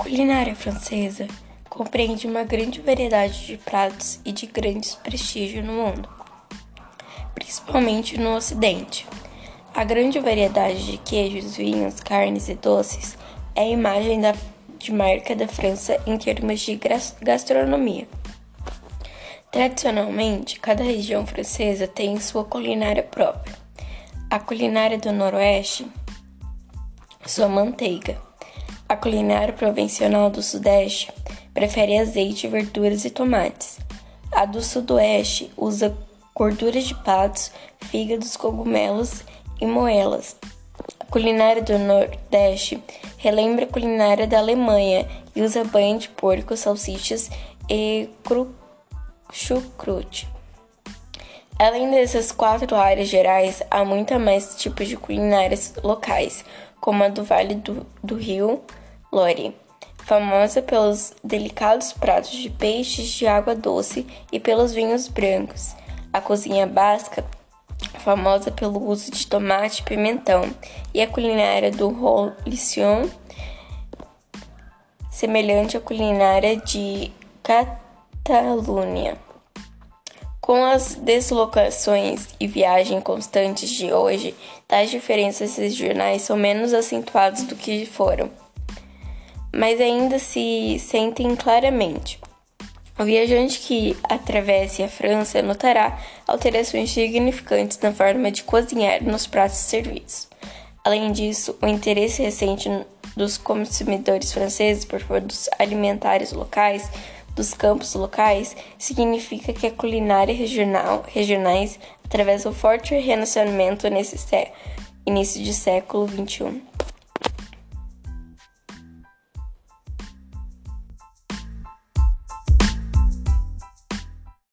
culinária francesa compreende uma grande variedade de pratos e de grande prestígio no mundo, principalmente no Ocidente. A grande variedade de queijos, vinhos, carnes e doces é a imagem da, de marca da França em termos de gastronomia. Tradicionalmente, cada região francesa tem sua culinária própria. A culinária do Noroeste, sua manteiga. A culinária provencional do Sudeste prefere azeite, verduras e tomates. A do Sudoeste usa gorduras de patos, fígados, cogumelos e moelas. A culinária do Nordeste relembra a culinária da Alemanha e usa banha de porco, salsichas e chucrute. Além dessas quatro áreas gerais, há muita mais tipos de culinárias locais, como a do Vale do, do Rio Lore, famosa pelos delicados pratos de peixes de água doce e pelos vinhos brancos. A cozinha basca famosa pelo uso de tomate e pimentão, e a culinária do Roussillon, semelhante à culinária de Catalunha. Com as deslocações e viagens constantes de hoje, tais diferenças regionais são menos acentuadas do que foram, mas ainda se sentem claramente. O viajante que atravesse a França notará alterações significantes na forma de cozinhar nos pratos servidos. Além disso, o interesse recente dos consumidores franceses por produtos alimentares locais dos campos locais significa que a culinária regional, regionais atravessa o forte relacionamento nesse início de século XXI.